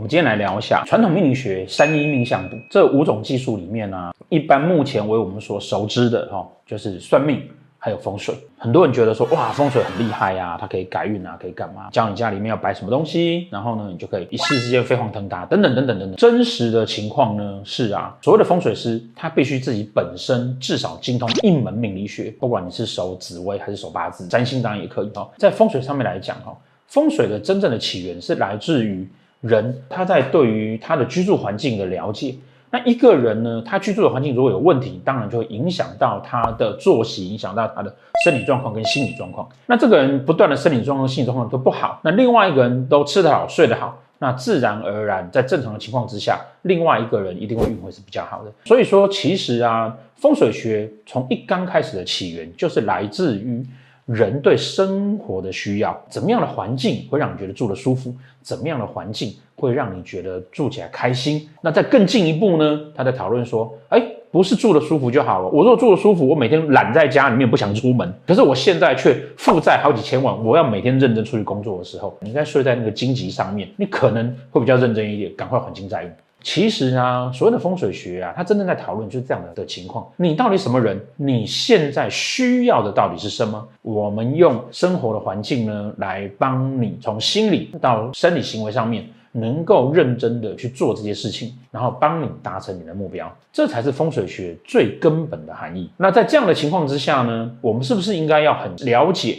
我们今天来聊一下传统命理学三一命相卜这五种技术里面呢、一般目前为我们所熟知的哈，就是算命。还有风水，很多人觉得说哇，风水很厉害呀、它可以改运啊，可以干嘛？教你家里面要摆什么东西，然后呢，你就可以一夕之间飞黄腾达，等等等等等等。真实的情况呢是啊，所谓的风水师，他必须自己本身至少精通一门命理学，不管你是守紫微还是守八字，占星当然也可以哦。在风水上面来讲哈，风水的真正的起源是来自于人他在对于他的居住环境的了解。那一个人呢，他居住的环境如果有问题，当然就会影响到他的作息，影响到他的生理状况跟心理状况。那这个人不断的生理状况、心理状况都不好，那另外一个人都吃得好、睡得好，那自然而然在正常的情况之下，另外一个人一定会运会是比较好的。所以说，其实啊，风水学从一刚开始的起源就是来自于。人对生活的需要，怎么样的环境会让你觉得住得舒服？怎么样的环境会让你觉得住起来开心？那再更进一步呢？他在讨论说，哎，不是住得舒服就好了。我如果住得舒服，我每天懒在家里面不想出门，可是我现在却负债好几千万，我要每天认真出去工作的时候，你应该睡在那个荆棘上面，你可能会比较认真一点，赶快还清债务。其实啊，所谓的风水学啊，它真正在讨论就是这样的的情况。你到底什么人？你现在需要的到底是什么？我们用生活的环境呢，来帮你从心理到生理行为上面，能够认真的去做这些事情，然后帮你达成你的目标。这才是风水学最根本的含义。那在这样的情况之下呢，我们是不是应该要很了解？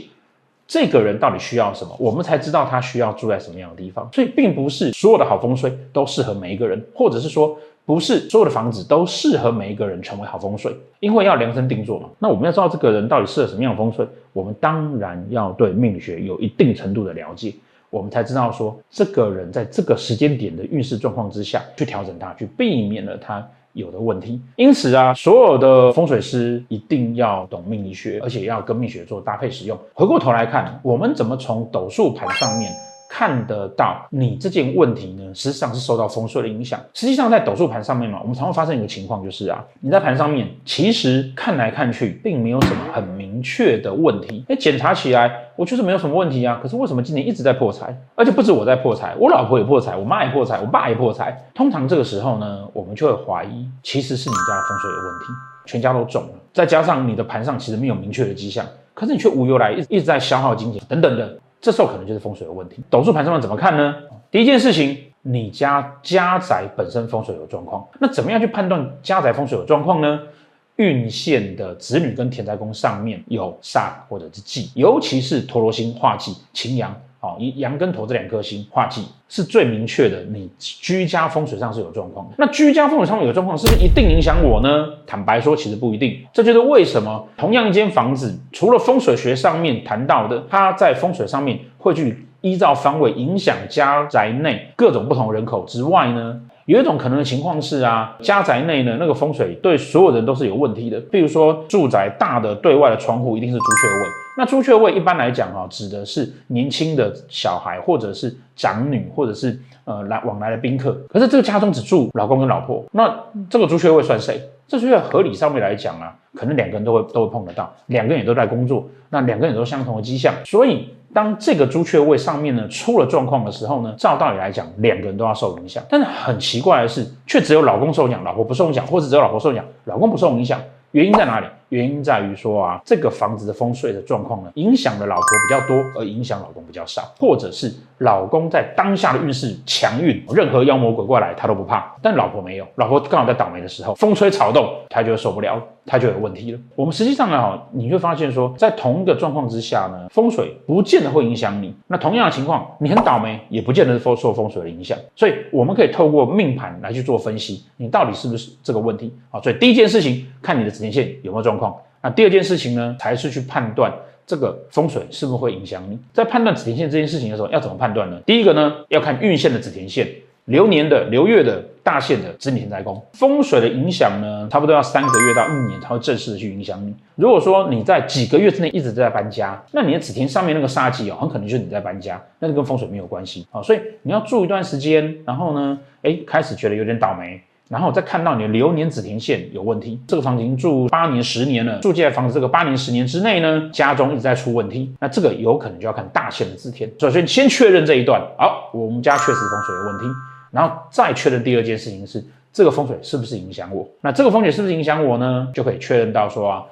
这个人到底需要什么，我们才知道他需要住在什么样的地方。所以，并不是所有的好风水都适合每一个人，或者是说，不是所有的房子都适合每一个人成为好风水，因为要量身定做嘛。那我们要知道这个人到底适合什么样的风水，我们当然要对命理学有一定程度的了解，我们才知道说，这个人在这个时间点的运势状况之下去调整他，去避免了他。有的问题，因此啊，所有的风水师一定要懂命理学，而且要跟命学做搭配使用。回过头来看，我们怎么从斗数盘上面看得到你这件问题呢？实际上是受到风水的影响。实际上在斗数盘上面嘛，我们常会发生一个情况，就是啊，你在盘上面其实看来看去，并没有什么很明确的问题。哎，检查起来。我就是没有什么问题啊，可是为什么今年一直在破财？而且不止我在破财，我老婆也破财，我妈也破财，我爸也破财。通常这个时候呢，我们就会怀疑，其实是你家的风水有问题，全家都中了。再加上你的盘上其实没有明确的迹象，可是你却无由来一一直在消耗金钱等等的，这时候可能就是风水有问题。斗数盘上面怎么看呢？第一件事情，你家家宅本身风水有状况，那怎么样去判断家宅风水有状况呢？运线的子女跟田宅宫上面有煞或者是忌，尤其是陀罗星化忌、擎羊，哦，以羊跟头这两颗星化忌是最明确的。你居家风水上是有状况的，那居家风水上面有状况，是不是一定影响我呢？坦白说，其实不一定。这就是为什么同样一间房子，除了风水学上面谈到的，它在风水上面会去依照方位影响家宅内各种不同人口之外呢？有一种可能的情况是啊，家宅内呢，那个风水对所有人都是有问题的。比如说，住宅大的对外的窗户一定是朱雀位。那朱雀位一般来讲啊，指的是年轻的小孩，或者是长女，或者是呃来往来的宾客。可是这个家中只住老公跟老婆，那这个朱雀位算谁？这是在合理上面来讲啊，可能两个人都会都会碰得到，两个人也都在工作，那两个人都相同的迹象，所以。当这个朱雀位上面呢出了状况的时候呢，照道理来讲，两个人都要受影响。但是很奇怪的是，却只有老公受影响，老婆不受影响，或者只有老婆受影响，老公不受影响。原因在哪里？原因在于说啊，这个房子的风水的状况呢，影响了老婆比较多，而影响老公比较少，或者是老公在当下的运势强运，任何妖魔鬼怪来他都不怕，但老婆没有，老婆刚好在倒霉的时候，风吹草动，他就受不了，他就有问题了。我们实际上呢，你会发现说，在同一个状况之下呢，风水不见得会影响你。那同样的情况，你很倒霉，也不见得是受受风水的影响。所以我们可以透过命盘来去做分析，你到底是不是这个问题啊？所以第一件事情，看你的子年线有没有状况。况那第二件事情呢，才是去判断这个风水是不是会影响你。在判断紫田线这件事情的时候，要怎么判断呢？第一个呢，要看运线的紫田线，流年的、流月的、大限的子女田宅宫。风水的影响呢，差不多要三个月到一年才会正式的去影响你。如果说你在几个月之内一直在搬家，那你的子田上面那个煞忌哦，很可能就是你在搬家，那就跟风水没有关系啊。所以你要住一段时间，然后呢，哎，开始觉得有点倒霉。然后再看到你的流年子田线有问题，这个房子已经住八年、十年了，住进来房子这个八年、十年之内呢，家中一直在出问题，那这个有可能就要看大限的子田。首先先确认这一段，好，我们家确实风水有问题。然后再确认第二件事情是这个风水是不是影响我？那这个风水是不是影响我呢？就可以确认到说啊，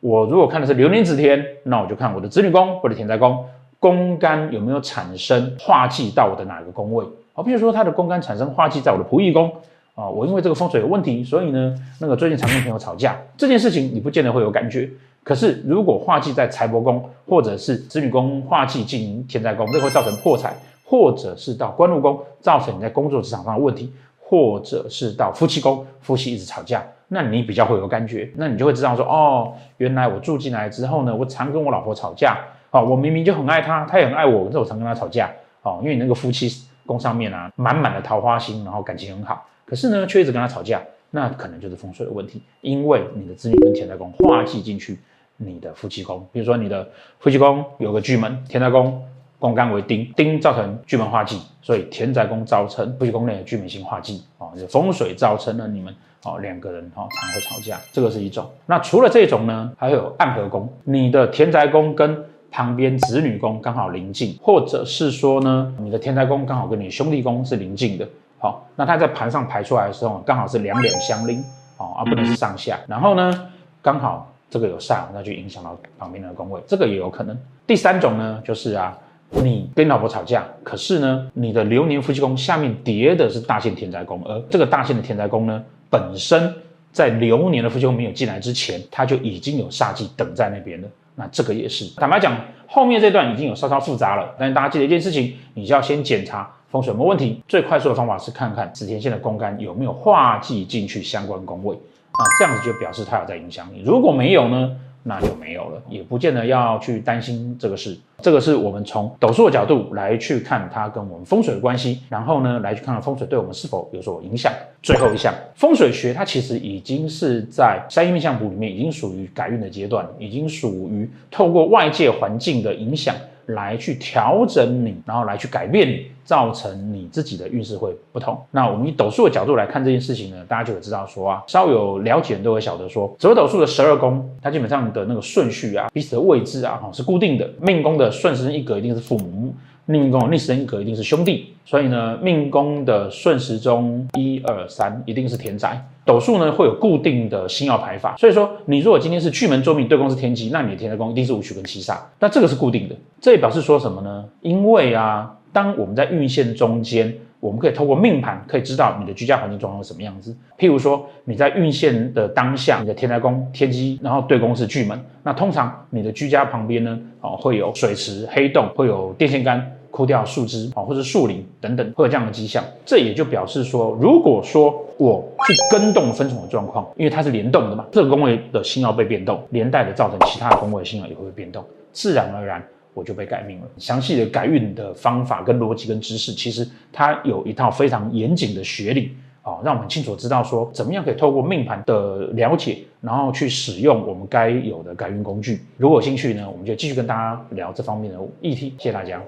我如果看的是流年子田，那我就看我的子女宫或者田宅宫宫干有没有产生化忌到我的哪个宫位。好，比如说他的宫干产生化忌在我的仆役宫啊，我因为这个风水有问题，所以呢，那个最近常跟朋友吵架，这件事情你不见得会有感觉。可是如果化忌在财帛宫，或者是子女宫化忌进行天灾宫，这会造成破财，或者是到官禄宫造成你在工作职场上的问题，或者是到夫妻宫，夫妻一直吵架，那你比较会有感觉，那你就会知道说，哦，原来我住进来之后呢，我常跟我老婆吵架，哦，我明明就很爱她，她也很爱我，可是我常跟她吵架，哦，因为你那个夫妻。宫上面啊，满满的桃花星，然后感情很好，可是呢，却一直跟他吵架，那可能就是风水的问题，因为你的子女跟田宅宫化忌进去你的夫妻宫，比如说你的夫妻宫有个巨门，田宅宫宫干为丁，丁造成巨门化忌，所以田宅宫造成夫妻宫内的巨门星化忌啊，就风水造成了你们哦两个人哈常会吵架，这个是一种。那除了这种呢，还有暗合宫，你的田宅宫跟旁边子女宫刚好临近，或者是说呢，你的田宅宫刚好跟你兄弟宫是临近的，好，那它在盘上排出来的时候，刚好是两两相邻，哦，而不能是上下。然后呢，刚好这个有煞，那就影响到旁边的宫位，这个也有可能。第三种呢，就是啊，你跟老婆吵架，可是呢，你的流年夫妻宫下面叠的是大限天灾宫，而这个大限的天灾宫呢，本身在流年的夫妻宫没有进来之前，它就已经有煞气等在那边了。那这个也是，坦白讲，后面这段已经有稍稍复杂了。但是大家记得一件事情，你就要先检查风水有没有问题。最快速的方法是看看子天线的公干有没有化忌进去相关宫位，那，这样子就表示它有在影响你。如果没有呢？那就没有了，也不见得要去担心这个事。这个是我们从斗数的角度来去看它跟我们风水的关系，然后呢，来去看看风水对我们是否有所影响。最后一项，风水学它其实已经是在三阴命相谱里面已经属于改运的阶段，已经属于透过外界环境的影响。来去调整你，然后来去改变你，造成你自己的运势会不同。那我们以斗数的角度来看这件事情呢，大家就会知道说啊，稍有了解人都会晓得说，紫微斗数的十二宫，它基本上的那个顺序啊，彼此的位置啊，是固定的。命宫的顺时针一格一定是父母，命宫逆时针格一定是兄弟。所以呢，命宫的顺时钟一二三一定是田宅。斗数呢会有固定的星耀排法，所以说你如果今天是巨门捉命对宫是天机，那你的田宅宫一定是五曲跟七煞，那这个是固定的。这也表示说什么呢？因为啊，当我们在运线中间，我们可以透过命盘可以知道你的居家环境状况是什么样子。譬如说你在运线的当下，你的田宅宫天机，然后对宫是巨门，那通常你的居家旁边呢，哦会有水池、黑洞，会有电线杆。枯掉树枝啊，或者树林等等，会有这样的迹象。这也就表示说，如果说我去跟动分宠的状况，因为它是联动的嘛，这个宫位的星曜被变动，连带的造成其他的宫位的星曜也会变动，自然而然我就被改命了。详细的改运的方法跟逻辑跟知识，其实它有一套非常严谨的学理啊，让我们清楚知道说，怎么样可以透过命盘的了解，然后去使用我们该有的改运工具。如果有兴趣呢，我们就继续跟大家聊这方面的议题。谢谢大家。